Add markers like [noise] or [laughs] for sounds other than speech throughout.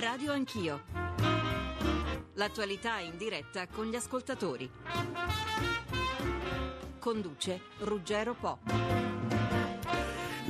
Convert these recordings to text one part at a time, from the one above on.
Radio Anch'io. L'attualità in diretta con gli ascoltatori. Conduce Ruggero Po.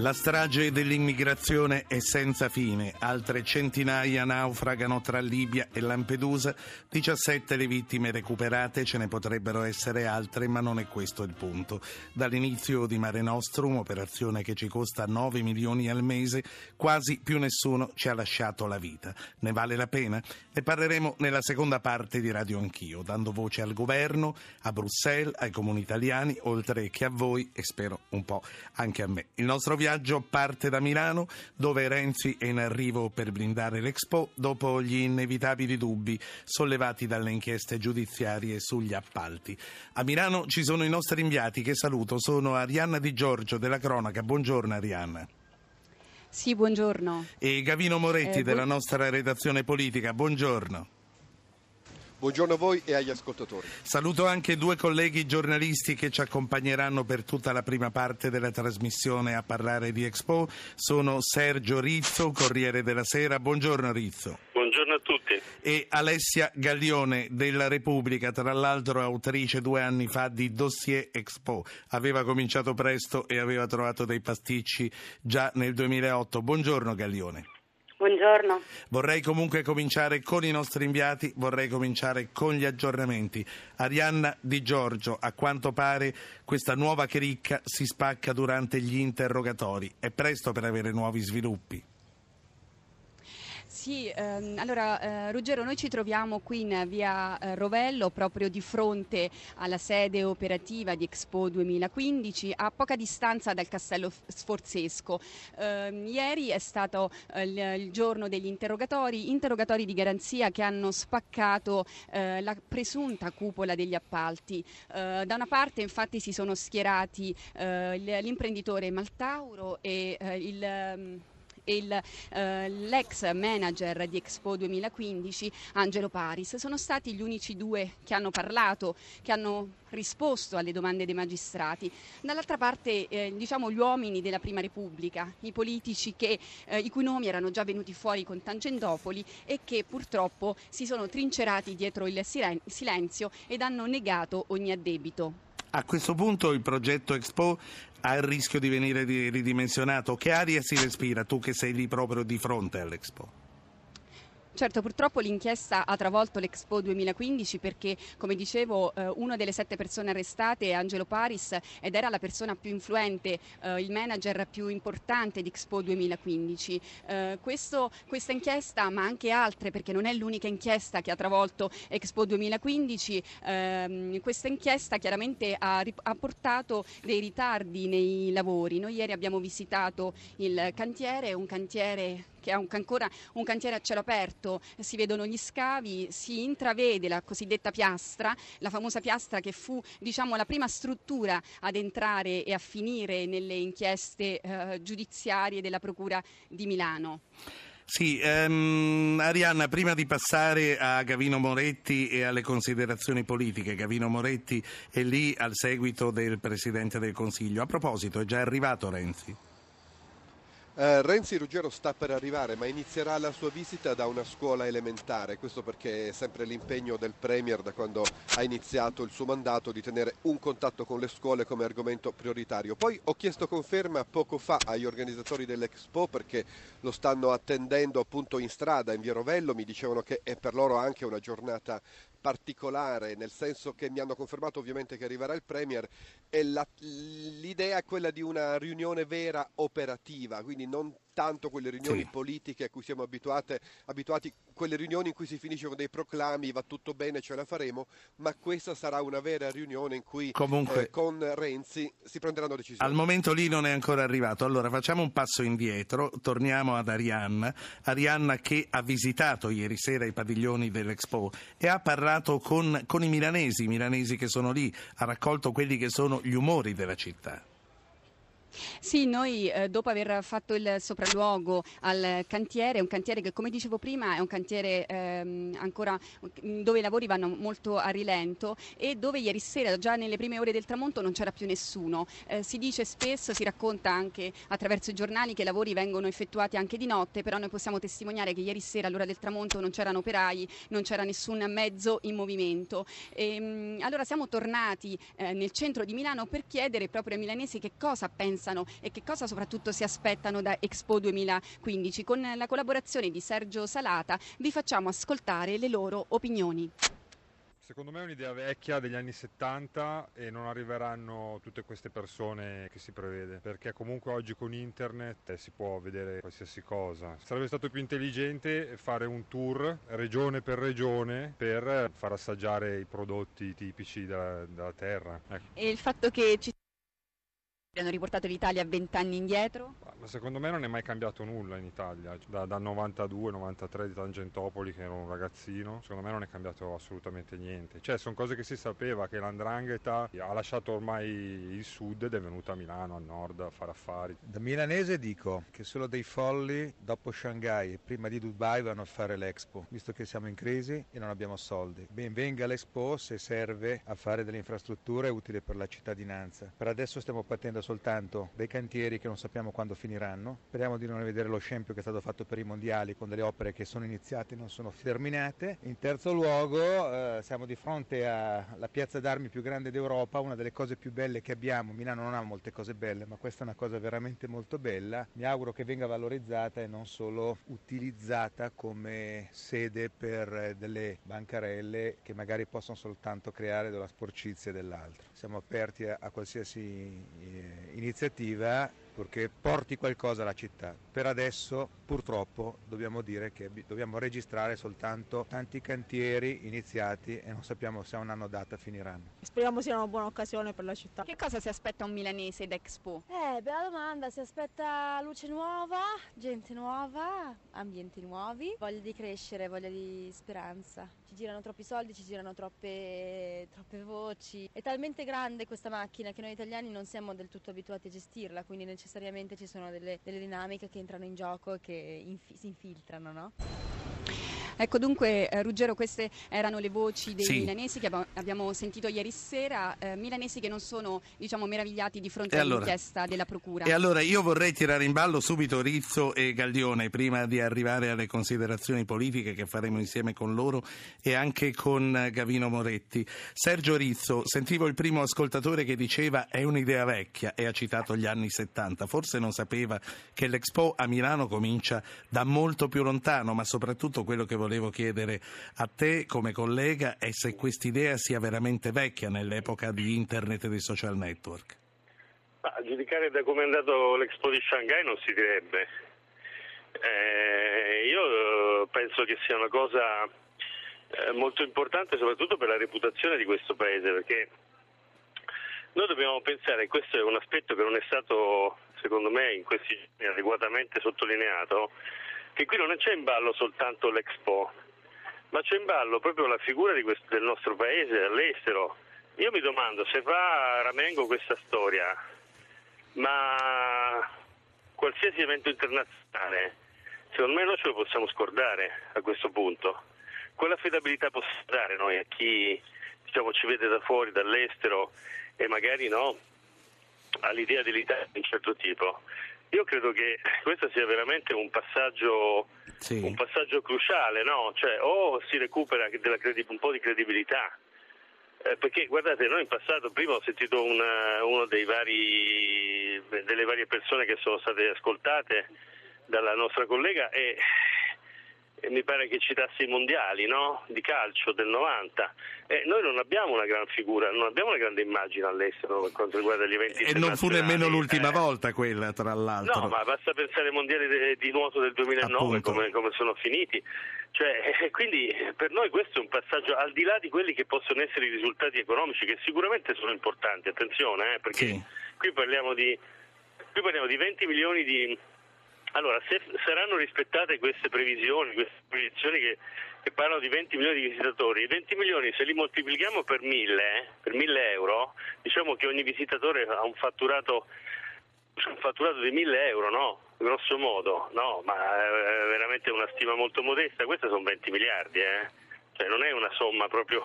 La strage dell'immigrazione è senza fine, altre centinaia naufragano tra Libia e Lampedusa, 17 le vittime recuperate, ce ne potrebbero essere altre, ma non è questo il punto. Dall'inizio di Mare Nostrum, operazione che ci costa 9 milioni al mese, quasi più nessuno ci ha lasciato la vita. Ne vale la pena? Ne parleremo nella seconda parte di Radio Anch'io, dando voce al governo, a Bruxelles, ai comuni italiani, oltre che a voi e spero un po' anche a me. Il nostro viaggio viaggio parte da Milano, dove Renzi è in arrivo per blindare l'Expo dopo gli inevitabili dubbi sollevati dalle inchieste giudiziarie sugli appalti. A Milano ci sono i nostri inviati che saluto, sono Arianna Di Giorgio della Cronaca. Buongiorno Arianna. Sì, buongiorno. E Gavino Moretti eh, della nostra redazione politica. Buongiorno. Buongiorno a voi e agli ascoltatori. Saluto anche due colleghi giornalisti che ci accompagneranno per tutta la prima parte della trasmissione a parlare di Expo. Sono Sergio Rizzo, Corriere della Sera. Buongiorno Rizzo. Buongiorno a tutti. E Alessia Gaglione della Repubblica, tra l'altro autrice due anni fa di Dossier Expo. Aveva cominciato presto e aveva trovato dei pasticci già nel 2008. Buongiorno Gaglione. Buongiorno. Vorrei comunque cominciare con i nostri inviati, vorrei cominciare con gli aggiornamenti. Arianna Di Giorgio, a quanto pare questa nuova cricca si spacca durante gli interrogatori. È presto per avere nuovi sviluppi. Sì, ehm, allora eh, Ruggero, noi ci troviamo qui in via eh, Rovello, proprio di fronte alla sede operativa di Expo 2015, a poca distanza dal Castello Sforzesco. Eh, ieri è stato eh, il, giorno degli interrogatori, interrogatori di garanzia che hanno spaccato eh, la presunta cupola degli appalti. Eh, da una parte infatti si sono schierati l'imprenditore Maltauro e il il, eh, l'ex manager di Expo 2015 Angelo Paris. Sono stati gli unici due che hanno parlato, che hanno risposto alle domande dei magistrati. Dall'altra parte eh, diciamo gli uomini della Prima Repubblica, i politici che, eh, i cui nomi erano già venuti fuori con Tangentopoli e che purtroppo si sono trincerati dietro il silenzio ed hanno negato ogni addebito. A questo punto il progetto Expo ha il rischio di venire ridimensionato. Che aria si respira tu che sei lì proprio di fronte all'Expo? Certo, purtroppo l'inchiesta ha travolto l'Expo 2015 perché, come dicevo, eh, una delle sette persone arrestate è Angelo Paris ed era la persona più influente, eh, il manager più importante di Expo 2015. Eh, questo, questa inchiesta, ma anche altre, perché non è l'unica inchiesta che ha travolto Expo 2015, ehm, questa inchiesta chiaramente ha, ha portato dei ritardi nei lavori. Noi ieri abbiamo visitato il cantiere, un cantiere che è un, ancora un cantiere a cielo aperto, si vedono gli scavi, si intravede la cosiddetta piastra, la famosa piastra che fu diciamo, la prima struttura ad entrare e a finire nelle inchieste eh, giudiziarie della Procura di Milano. Sì, ehm, Arianna, prima di passare a Gavino Moretti e alle considerazioni politiche, Gavino Moretti è lì al seguito del Presidente del Consiglio. A proposito, è già arrivato Renzi? Eh, Renzi Ruggero sta per arrivare, ma inizierà la sua visita da una scuola elementare, questo perché è sempre l'impegno del Premier da quando ha iniziato il suo mandato di tenere un contatto con le scuole come argomento prioritario. Poi ho chiesto conferma poco fa agli organizzatori dell'Expo perché lo stanno attendendo appunto in strada in Via Rovello, mi dicevano che è per loro anche una giornata particolare, nel senso che mi hanno confermato ovviamente che arriverà il Premier e la, l'idea è quella di una riunione vera operativa, quindi non tanto quelle riunioni sì. politiche a cui siamo abituati, quelle riunioni in cui si finisce con dei proclami, va tutto bene, ce la faremo, ma questa sarà una vera riunione in cui Comunque, eh, con Renzi si prenderanno decisioni. Al momento lì non è ancora arrivato, allora facciamo un passo indietro, torniamo ad Arianna, Arianna che ha visitato ieri sera i padiglioni dell'Expo e ha parlato con, con i milanesi, i milanesi che sono lì, ha raccolto quelli che sono gli umori della città. Sì, noi eh, dopo aver fatto il sopralluogo al cantiere, un cantiere che come dicevo prima è un cantiere ehm, ancora dove i lavori vanno molto a rilento e dove ieri sera già nelle prime ore del tramonto non c'era più nessuno. Eh, si dice spesso, si racconta anche attraverso i giornali che i lavori vengono effettuati anche di notte, però noi possiamo testimoniare che ieri sera all'ora del tramonto non c'erano operai, non c'era nessun mezzo in movimento. E, ehm, mh, allora siamo tornati eh, nel centro di Milano per chiedere proprio ai milanesi che cosa pensano pensano e che cosa soprattutto si aspettano da Expo 2015. Con la collaborazione di Sergio Salata vi facciamo ascoltare le loro opinioni. Secondo me è un'idea vecchia degli anni 70 e non arriveranno tutte queste persone che si prevede, perché comunque oggi con internet si può vedere qualsiasi cosa. Sarebbe stato più intelligente fare un tour regione per regione per far assaggiare i prodotti tipici della, della terra. Ecco. E il fatto che ci hanno riportato l'Italia vent'anni indietro? Ma secondo me non è mai cambiato nulla in Italia, da, dal 92-93 di Tangentopoli che ero un ragazzino, secondo me non è cambiato assolutamente niente. Cioè sono cose che si sapeva, che l'andrangheta ha lasciato ormai il sud ed è venuta a Milano, al nord, a fare affari. Da milanese dico che solo dei folli dopo Shanghai e prima di Dubai vanno a fare l'Expo, visto che siamo in crisi e non abbiamo soldi. Ben venga l'Expo se serve a fare delle infrastrutture utili per la cittadinanza. Per adesso stiamo partendo soltanto dei cantieri che non sappiamo quando finiranno. Speriamo di non vedere lo scempio che è stato fatto per i mondiali con delle opere che sono iniziate e non sono terminate. In terzo luogo eh, siamo di fronte alla piazza d'armi più grande d'Europa, una delle cose più belle che abbiamo. Milano non ha molte cose belle, ma questa è una cosa veramente molto bella. Mi auguro che venga valorizzata e non solo utilizzata come sede per delle bancarelle che magari possono soltanto creare della sporcizia dell'altro. Siamo aperti a, a qualsiasi eh, iniziativa perché porti qualcosa alla città. Per adesso purtroppo dobbiamo dire che dobbiamo registrare soltanto tanti cantieri iniziati e non sappiamo se a un anno data finiranno. Speriamo sia una buona occasione per la città. Che cosa si aspetta un milanese d'Expo? Eh, bella domanda, si aspetta luce nuova, gente nuova, ambienti nuovi, voglia di crescere, voglia di speranza. Ci girano troppi soldi, ci girano troppe, troppe voci. È talmente grande questa macchina che noi italiani non siamo del tutto abituati a gestirla, quindi necessariamente necessariamente ci sono delle, delle dinamiche che entrano in gioco e che infi- si infiltrano, no? Ecco dunque eh, Ruggero queste erano le voci dei sì. milanesi che abbiamo sentito ieri sera, eh, milanesi che non sono diciamo meravigliati di fronte e all'inchiesta allora, della procura. E allora io vorrei tirare in ballo subito Rizzo e Gaglione prima di arrivare alle considerazioni politiche che faremo insieme con loro e anche con Gavino Moretti. Sergio Rizzo, sentivo il primo ascoltatore che diceva è un'idea vecchia e ha citato gli anni 70, forse non sapeva che l'Expo a Milano comincia da molto più lontano, ma soprattutto quello che volevo volevo chiedere a te come collega è se quest'idea sia veramente vecchia nell'epoca di internet e dei social network. a giudicare da come è andato l'Expo di Shanghai non si direbbe. Eh, io penso che sia una cosa eh, molto importante soprattutto per la reputazione di questo paese perché noi dobbiamo pensare, e questo è un aspetto che non è stato secondo me in questi giorni adeguatamente sottolineato, che qui non c'è in ballo soltanto l'Expo, ma c'è in ballo proprio la figura questo, del nostro paese all'estero. Io mi domando se fa Ramengo questa storia, ma qualsiasi evento internazionale, secondo me noi ce lo possiamo scordare a questo punto. Quale affidabilità possiamo dare noi a chi diciamo, ci vede da fuori, dall'estero e magari no, all'idea dell'Italia di un certo tipo? Io credo che questo sia veramente un passaggio, sì. un passaggio cruciale, no? cioè, o si recupera credi- un po' di credibilità, eh, perché guardate, noi in passato, prima ho sentito una, uno dei vari, delle varie persone che sono state ascoltate dalla nostra collega e e mi pare che citasse i mondiali no? di calcio del 90. Eh, noi non abbiamo una gran figura, non abbiamo una grande immagine all'estero per quanto riguarda gli eventi E non fu nemmeno l'ultima eh. volta quella, tra l'altro. No, ma basta pensare ai mondiali di nuoto del 2009, come, come, sono finiti. Cioè, eh, quindi per noi questo è un passaggio, al di là di quelli che possono essere i risultati economici, che sicuramente sono importanti, attenzione, eh, perché sì. qui, parliamo di, qui parliamo di 20 milioni di allora, se saranno rispettate queste previsioni, queste previsioni che, che, parlano di 20 milioni di visitatori, i 20 milioni se li moltiplichiamo per 1000, eh, per 1000 euro, diciamo che ogni visitatore ha un fatturato un fatturato di 1000 euro, no? Grosso modo, no, ma è veramente una stima molto modesta, queste sono 20 miliardi, eh? cioè non è una somma proprio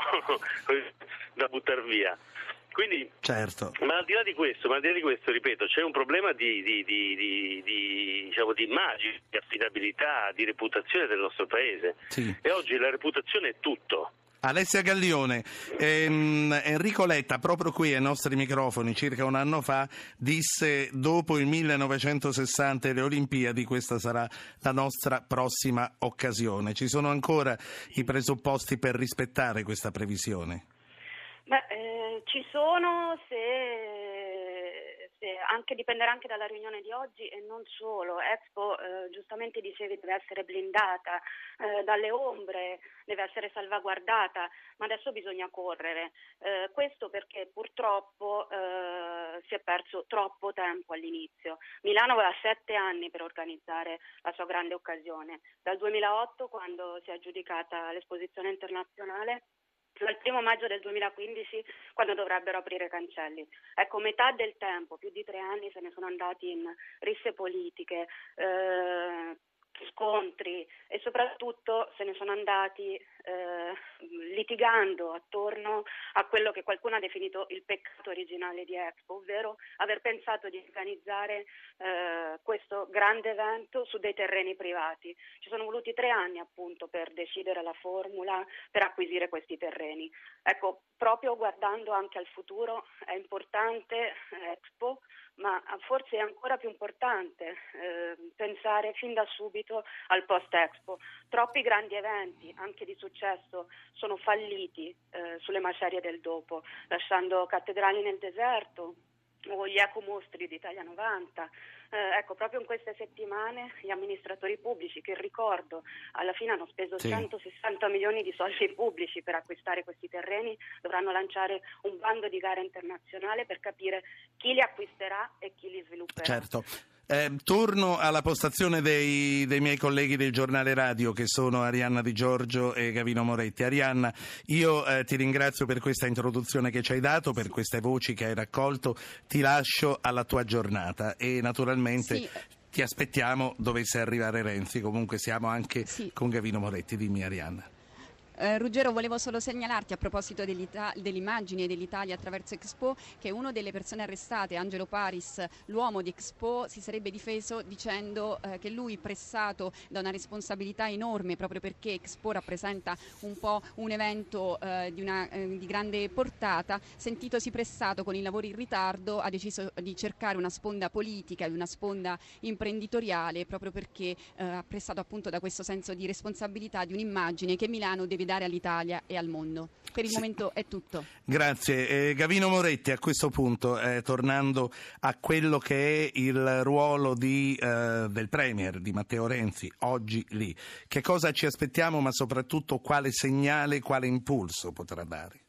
[laughs] da buttare via. Quindi, certo. ma al di là di questo, ma al di là di questo ripeto, c'è un problema di, di, di, di diciamo, immagine, di affidabilità, di reputazione del nostro paese. Sì. E oggi la reputazione è tutto. Alessia Gaglione, ehm, Enrico Letta proprio qui ai nostri microfoni circa un anno fa disse dopo il 1960 e le Olimpiadi questa sarà la nostra prossima occasione. Ci sono ancora i presupposti per rispettare questa previsione? Beh, eh, ci sono se, se anche, dipenderà anche dalla riunione di oggi e non solo. Expo eh, giustamente dicevi deve essere blindata eh, dalle ombre, deve essere salvaguardata, ma adesso bisogna correre. Eh, questo perché purtroppo eh, si è perso troppo tempo all'inizio. Milano aveva sette anni per organizzare la sua grande occasione, dal 2008 quando si è aggiudicata l'esposizione internazionale al primo maggio del 2015 quando dovrebbero aprire i cancelli. Ecco, metà del tempo, più di tre anni, se ne sono andati in risse politiche, eh, scontri e soprattutto se ne sono andati eh, litigando attorno a quello che qualcuno ha definito il peccato originale di Expo, ovvero aver pensato di organizzare eh, questo grande evento su dei terreni privati. Ci sono voluti tre anni appunto per decidere la formula per acquisire questi terreni. Ecco, proprio guardando anche al futuro è importante Expo ma forse è ancora più importante eh, pensare fin da subito al post-Expo. Troppi grandi eventi, anche di successo, sono falliti eh, sulle macerie del dopo, lasciando cattedrali nel deserto o gli ecomostri d'Italia 90 eh, ecco, proprio in queste settimane gli amministratori pubblici, che ricordo alla fine hanno speso sì. 160 milioni di soldi [laughs] pubblici per acquistare questi terreni, dovranno lanciare un bando di gara internazionale per capire chi li acquisterà e chi li svilupperà. Certo. Eh, torno alla postazione dei, dei, miei colleghi del giornale radio che sono Arianna Di Giorgio e Gavino Moretti. Arianna, io eh, ti ringrazio per questa introduzione che ci hai dato, per queste voci che hai raccolto, ti lascio alla tua giornata e naturalmente sì. ti aspettiamo dovesse arrivare Renzi, comunque siamo anche sì. con Gavino Moretti, dimmi Arianna. Eh, Ruggero, volevo solo segnalarti a proposito dell'immagine dell'Italia attraverso Expo che una delle persone arrestate, Angelo Paris, l'uomo di Expo, si sarebbe difeso dicendo eh, che lui pressato da una responsabilità enorme proprio perché Expo rappresenta un po' un evento eh, di, una, eh, di, grande portata, sentitosi pressato con i lavori in ritardo ha deciso di cercare una sponda politica ed una sponda imprenditoriale proprio perché eh, pressato appunto da questo senso di responsabilità di un'immagine che Milano deve dare all'Italia e al mondo. Per il sì. momento è tutto. Grazie. Eh, Gavino Moretti, a questo punto, eh, tornando a quello che è il ruolo di, eh, del Premier, di Matteo Renzi, oggi lì, che cosa ci aspettiamo, ma soprattutto quale segnale, quale impulso potrà dare?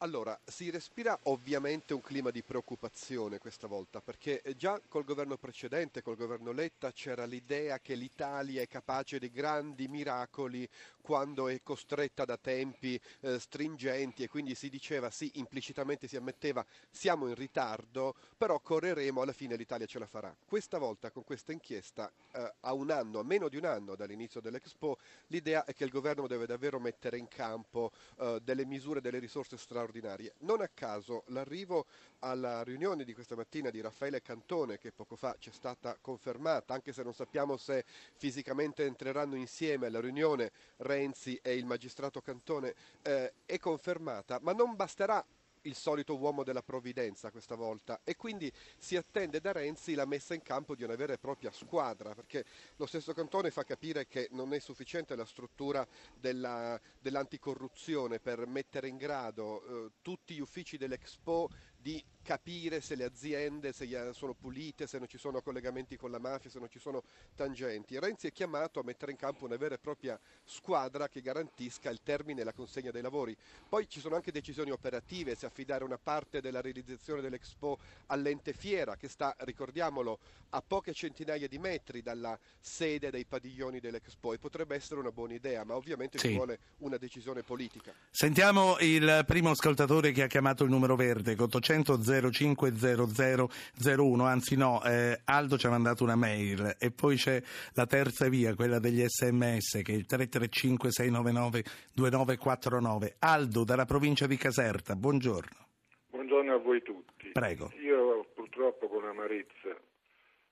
Allora, si respira ovviamente un clima di preoccupazione questa volta, perché già col governo precedente, col governo Letta, c'era l'idea che l'Italia è capace di grandi miracoli quando è costretta da tempi eh, stringenti e quindi si diceva sì, implicitamente si ammetteva siamo in ritardo, però correremo, alla fine l'Italia ce la farà. Questa volta con questa inchiesta, eh, a un anno, a meno di un anno dall'inizio dell'Expo, l'idea è che il governo deve davvero mettere in campo eh, delle misure, delle risorse straordinarie straordinarie. Non a caso l'arrivo alla riunione di questa mattina di Raffaele Cantone, che poco fa ci è stata confermata, anche se non sappiamo se fisicamente entreranno insieme alla riunione Renzi e il magistrato Cantone, eh, è confermata, ma non basterà il solito uomo della provvidenza questa volta e quindi si attende da Renzi la messa in campo di una vera e propria squadra perché lo stesso Cantone fa capire che non è sufficiente la struttura della, dell'anticorruzione per mettere in grado eh, tutti gli uffici dell'Expo di capire se le aziende se sono pulite, se non ci sono collegamenti con la mafia, se non ci sono tangenti. Renzi è chiamato a mettere in campo una vera e propria squadra che garantisca il termine e la consegna dei lavori. Poi ci sono anche decisioni operative, se affidare una parte della realizzazione dell'Expo all'ente fiera che sta, ricordiamolo, a poche centinaia di metri dalla sede dei padiglioni dell'Expo e potrebbe essere una buona idea, ma ovviamente sì. ci vuole una decisione politica. Sentiamo il primo ascoltatore che ha chiamato il numero verde, 800 800 0500 01, anzi no, eh, Aldo ci ha mandato una mail e poi c'è la terza via, quella degli sms che è il 335 699 2949. Aldo dalla provincia di Caserta, buongiorno. Buongiorno a voi tutti. Prego. Io purtroppo con amarezza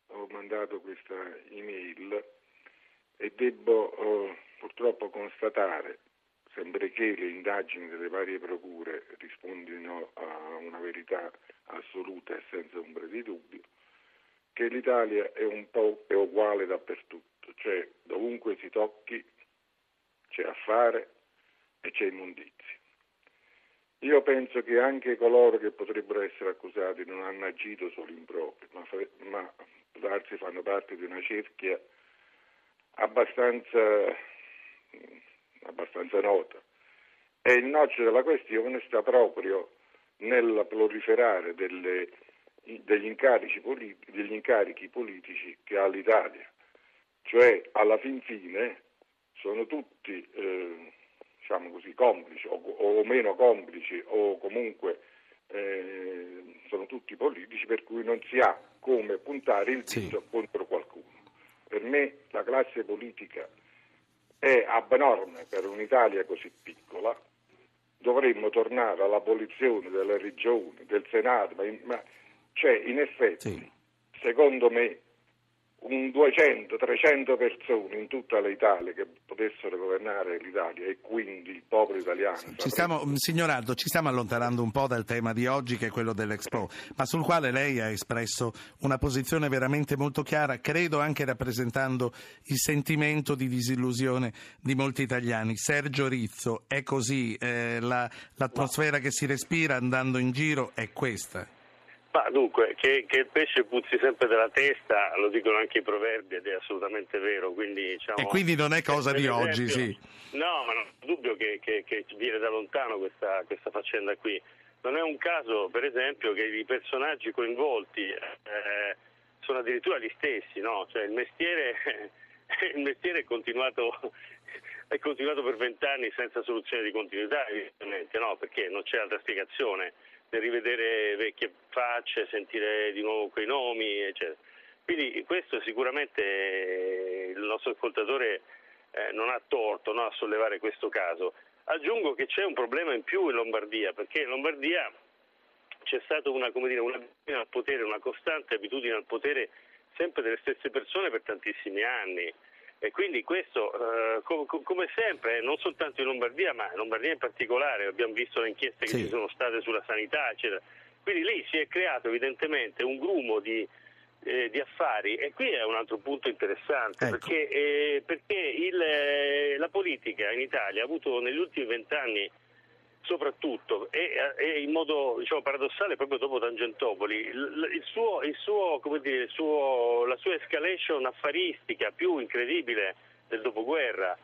ho mandato questa email e devo oh, purtroppo constatare, sempre che le indagini delle varie procure rispondino a una verità assoluta e senza ombra di dubbio, che l'Italia è un po' uguale dappertutto, cioè dovunque si tocchi c'è affare e c'è immondizia. Io penso che anche coloro che potrebbero essere accusati non hanno agito solo in proprio, ma, ma darsi fanno parte di una cerchia abbastanza, abbastanza nota. E il noccio della questione sta proprio nel proliferare delle, degli, politi- degli, incarichi politici che ha l'Italia. Cioè, alla fin fine, sono tutti, eh, diciamo così, complici o, o, meno complici o comunque eh, sono tutti politici per cui non si ha come puntare il dito sì. contro qualcuno. Per me la classe politica è abnorme per un'Italia così piccola, dovremmo tornare all'abolizione delle regioni, del Senato, ma, in, ma cioè in effetti, sì. secondo me, un 200-300 persone in tutta l'Italia che potessero governare l'Italia e quindi il popolo italiano. Ci stiamo, signor Aldo, ci stiamo allontanando un po' dal tema di oggi che è quello dell'Expo, ma sul quale lei ha espresso una posizione veramente molto chiara, credo anche rappresentando il sentimento di disillusione di molti italiani. Sergio Rizzo, è così, eh, la, l'atmosfera che si respira andando in giro è questa. Ma dunque, che, che, il pesce puzzi sempre della testa, lo dicono anche i proverbi ed è assolutamente vero. Quindi, diciamo, e quindi non è cosa di esempio, oggi, sì. No, ma non ho dubbio che, che, che, viene da lontano questa, questa, faccenda qui. Non è un caso, per esempio, che i personaggi coinvolti eh, sono addirittura gli stessi, no? Cioè il mestiere, [laughs] il mestiere è continuato [laughs] è continuato per vent'anni senza soluzione di continuità, evidentemente, no? Perché non c'è altra spiegazione rivedere vecchie facce, sentire di nuovo quei nomi, eccetera. Quindi questo sicuramente il nostro ascoltatore eh, non ha torto no, a sollevare questo caso. Aggiungo che c'è un problema in più in Lombardia, perché in Lombardia c'è stata una, dire, una, al potere, una costante abitudine al potere sempre delle stesse persone per tantissimi anni. E quindi questo, eh, com- come sempre, non soltanto in Lombardia, ma in Lombardia in particolare, abbiamo visto le inchieste che ci sono state sulla sanità, eccetera. Quindi lì si è creato evidentemente un grumo di, eh, di affari e qui è un altro punto interessante ecco. perché, eh, perché il, eh, la politica in Italia ha avuto negli ultimi vent'anni soprattutto e, e, in modo diciamo, paradossale proprio dopo Tangentopoli il, il suo, il suo, dire, suo, la sua escalation affaristica più incredibile del dopoguerra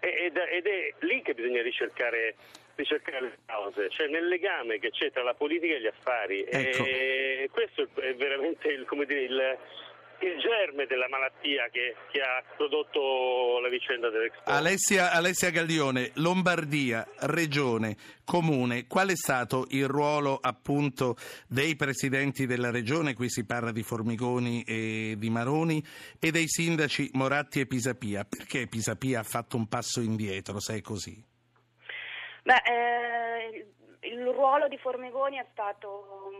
ed, ed è lì che bisogna ricercare, ricercare, le cause, cioè nel legame che c'è tra la politica e gli affari ecco. e questo è veramente il, dire, il il germe della malattia che, che, ha prodotto la vicenda dell'Expo. Alessia, Alessia Gaglione, Lombardia, regione, comune, qual è stato il ruolo appunto dei presidenti della regione, qui si parla di Formigoni e di Maroni, e dei sindaci Moratti e Pisapia? Perché Pisapia ha fatto un passo indietro, se è così? Beh, eh, il ruolo di Formigoni è stato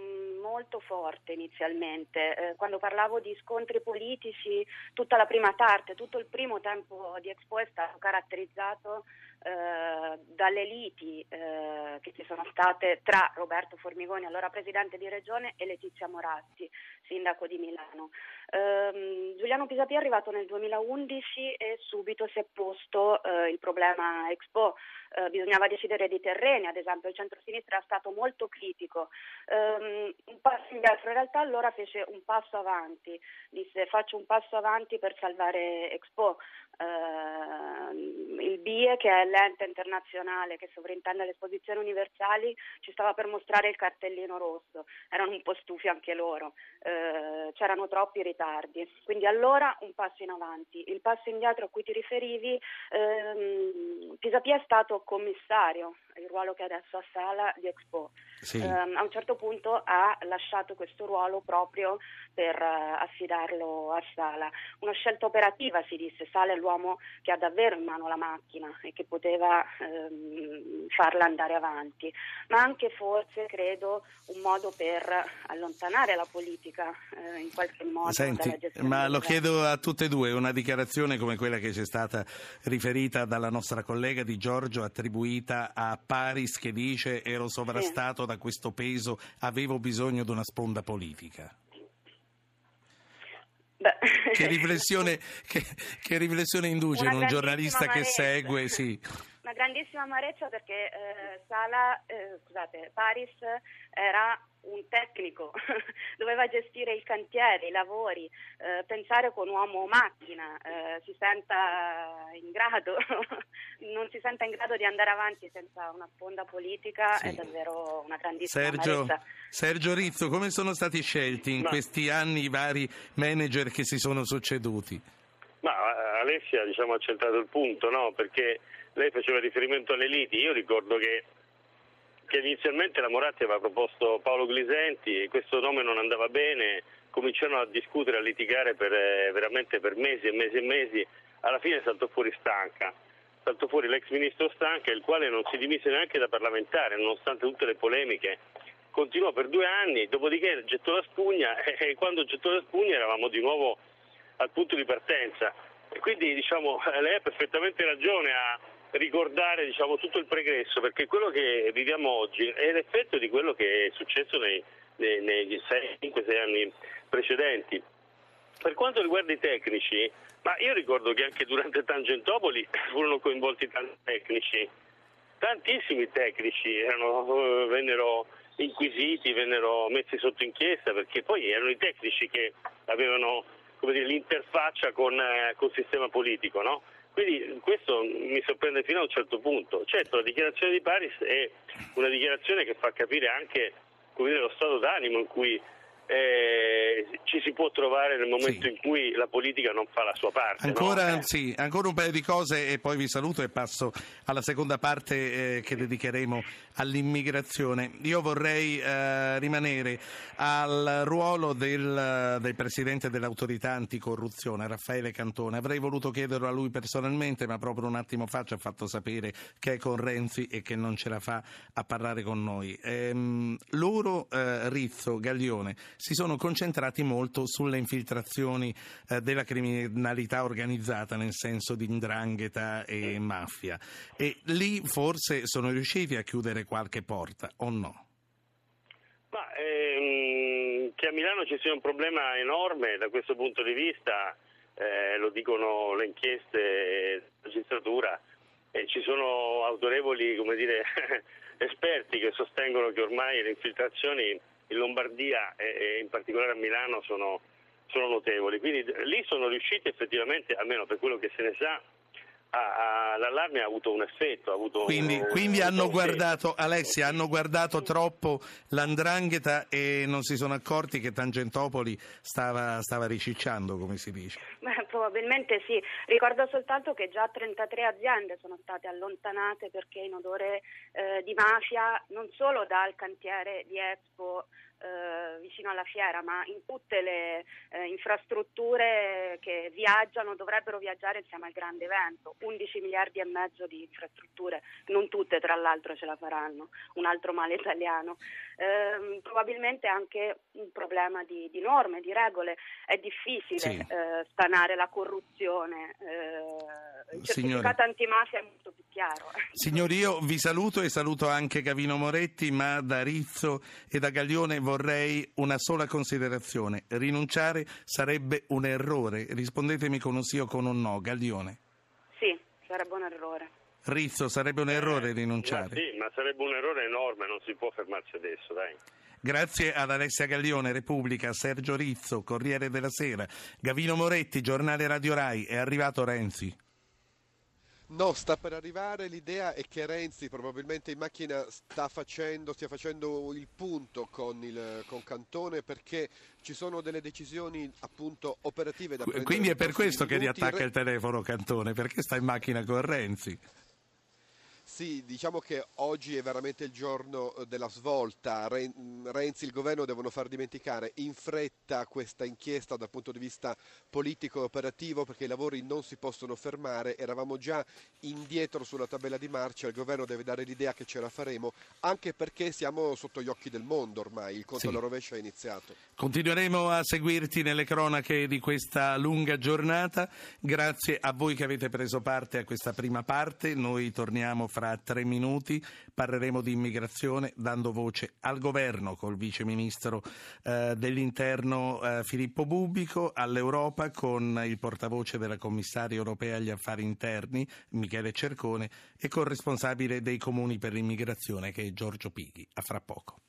molto forte inizialmente. Eh, quando parlavo di scontri politici, tutta la prima parte, tutto il primo tempo di Expo è stato caratterizzato eh, dalle liti eh, che ci sono state tra Roberto Formigoni, allora presidente di regione, e Letizia Moratti, sindaco di Milano. Eh, Giuliano Pisapia è arrivato nel 2011 e subito si è posto eh, il problema Expo. Eh, bisognava decidere di terreni, ad esempio il centro-sinistra è stato molto critico. Um, un passo indietro, in realtà allora fece un passo avanti, disse faccio un passo avanti per salvare Expo. Eh, il BIE, che è l'ente internazionale che sovrintende le esposizioni universali, ci stava per mostrare il cartellino rosso. Erano un po' stufi anche loro, eh, c'erano troppi ritardi. Quindi allora un passo in avanti. Il passo indietro a cui ti riferivi, ehm, Pisapia è stato commissario, il ruolo che adesso ha Sala di Expo. Sì. Eh, a un certo punto ha lasciato questo ruolo proprio per eh, affidarlo a Sala. Una scelta operativa si disse, Sala è l'uomo che ha davvero in mano la macchina e che poteva ehm, farla andare avanti, ma anche forse credo un modo per allontanare la politica eh, in qualche modo Senti, dalla gestione ma lo chiedo a tutte e due, una dichiarazione come quella che ci è stata riferita dalla nostra collega Di Giorgio, attribuita a Paris, che dice ero sovrastato da questo peso, avevo bisogno di una sponda politica. Che riflessione, che, che riflessione induce in un giornalista che grandissima segue? Sì. Una grandissima amarezza perché eh, Sala, eh, scusate, Paris era un tecnico, [laughs] doveva gestire il cantiere, i lavori, eh, pensare con uomo o macchina, eh, si senta in grado, [laughs] non si senta in grado di andare avanti senza una sponda politica Sì. è davvero una grandissima Sergio. Sergio Rizzo, come sono stati scelti in Ma- questi anni i vari manager che si sono succeduti? Ma eh, Alessia diciamo, ha centrato il punto, no? perché lei faceva riferimento alle liti. Io ricordo che, che inizialmente la Moratti aveva proposto Paolo Glisenti e questo nome non andava bene, cominciarono a discutere, a litigare per, eh, veramente per mesi e mesi e mesi. Alla fine saltò fuori Stanca, saltò fuori l'ex ministro Stanca, il quale non si dimise neanche da parlamentare, nonostante tutte le polemiche. Continuò per due anni, dopodiché gettò la spugna [laughs] e quando gettò la spugna eravamo di nuovo al punto di partenza. E quindi diciamo, [laughs] lei ha perfettamente ragione a ricordare diciamo, tutto il pregresso, perché quello che viviamo oggi è l'effetto di quello che è successo nei, nei, nei 5-6 anni precedenti. Per quanto riguarda i tecnici, ma io ricordo che anche durante Tangentopoli [coughs] furono coinvolti tanti tecnici, tantissimi tecnici erano, eh, vennero inquisiti, vennero messi sotto inchiesta perché poi erano i tecnici che avevano dire, l'interfaccia con, eh, col sistema politico. No? Quindi questo mi sorprende fino a un certo punto. Certo, la dichiarazione di Paris è una dichiarazione che fa capire anche dire, lo stato d'animo in cui eh, ci si può trovare nel momento Sì. in cui la politica non fa la sua parte. no? Ancora, Eh. sì, ancora un paio di cose e poi vi saluto e passo alla seconda parte eh, che dedicheremo all'immigrazione. Io vorrei eh, rimanere al ruolo del, del Presidente dell'autorità anticorruzione, Raffaele Cantone. Avrei voluto chiederlo a lui personalmente, ma proprio un attimo fa ci ha fatto sapere che è con Renzi e che non ce la fa a parlare con noi. Ehm, loro, eh, Rizzo, Gaglione, si sono concentrati molto sulle infiltrazioni eh, della criminalità organizzata, nel senso di indrangheta e mafia. E lì forse sono riusciti a chiudere qualche porta, o no? Ma, ehm, che a Milano ci sia un problema enorme da questo punto di vista, eh, lo dicono le inchieste della magistratura, e ci sono autorevoli dire, [laughs] esperti che sostengono che ormai le infiltrazioni in Lombardia e, in particolare a Milano sono, sono notevoli. Quindi lì sono riusciti effettivamente, almeno per quello che se ne sa, a- a- l'allarme ha avuto un effetto. Ha avuto Quindi, un- quindi un hanno effetto. guardato, Alessia, hanno guardato troppo l'andrangheta e non si sono accorti che Tangentopoli stava, stava ricicciando, come si dice. Beh, probabilmente sì. Ricordo soltanto che già 33 aziende sono state allontanate perché in odore eh, di mafia, non solo dal cantiere di Expo eh, vicino alla fiera, ma in tutte le eh, infrastrutture che viaggiano, dovrebbero viaggiare insieme al grande evento. 11 miliardi e mezzo di infrastrutture, non tutte tra l'altro ce la faranno, un altro male italiano. Ehm, probabilmente anche un problema di, di norme, di regole. È difficile Sì. eh, stanare la corruzione. eh, il certificato antimafia è molto più chiaro. Signori, io vi saluto e saluto anche Gavino Moretti, ma da Rizzo e da Gaglione vorrei una sola considerazione. Rinunciare sarebbe un errore. Rispondetemi con un sì o con un no. Gaglione. Sì, sarebbe un errore. Rizzo, sarebbe un errore Ma rinunciare. sì, ma sarebbe un errore enorme, non si può fermarsi adesso, dai. Grazie ad Alessia Gaglione, Repubblica, Sergio Rizzo, Corriere della Sera, Gavino Moretti, Giornale Radio Rai. È arrivato Renzi. No, sta per arrivare. L'idea è che Renzi probabilmente in macchina sta facendo, stia facendo il punto con, il, con Cantone perché ci sono delle decisioni appunto operative da prendere. Quindi è per questo che minuti. riattacca il telefono Cantone, perché sta in macchina con Renzi. Sì, diciamo che oggi è veramente il giorno eh, della svolta. Renzi e il governo devono far dimenticare in fretta questa inchiesta dal punto di vista politico e operativo perché i lavori non si possono fermare. Eravamo già indietro sulla tabella di marcia, il governo deve dare l'idea che ce la faremo, anche perché siamo sotto gli occhi del mondo ormai, il conto Sì. alla rovescia è iniziato. Continueremo a seguirti nelle cronache di questa lunga giornata. Grazie a voi che avete preso parte a questa prima parte. Noi torniamo fra tre minuti. Parleremo di immigrazione dando voce al governo col vice ministro eh, dell'interno eh, Filippo Bubico, all'Europa con il portavoce della commissaria europea agli affari interni Michele Cercone e col responsabile dei comuni per l'immigrazione che è Giorgio Pighi. A fra poco.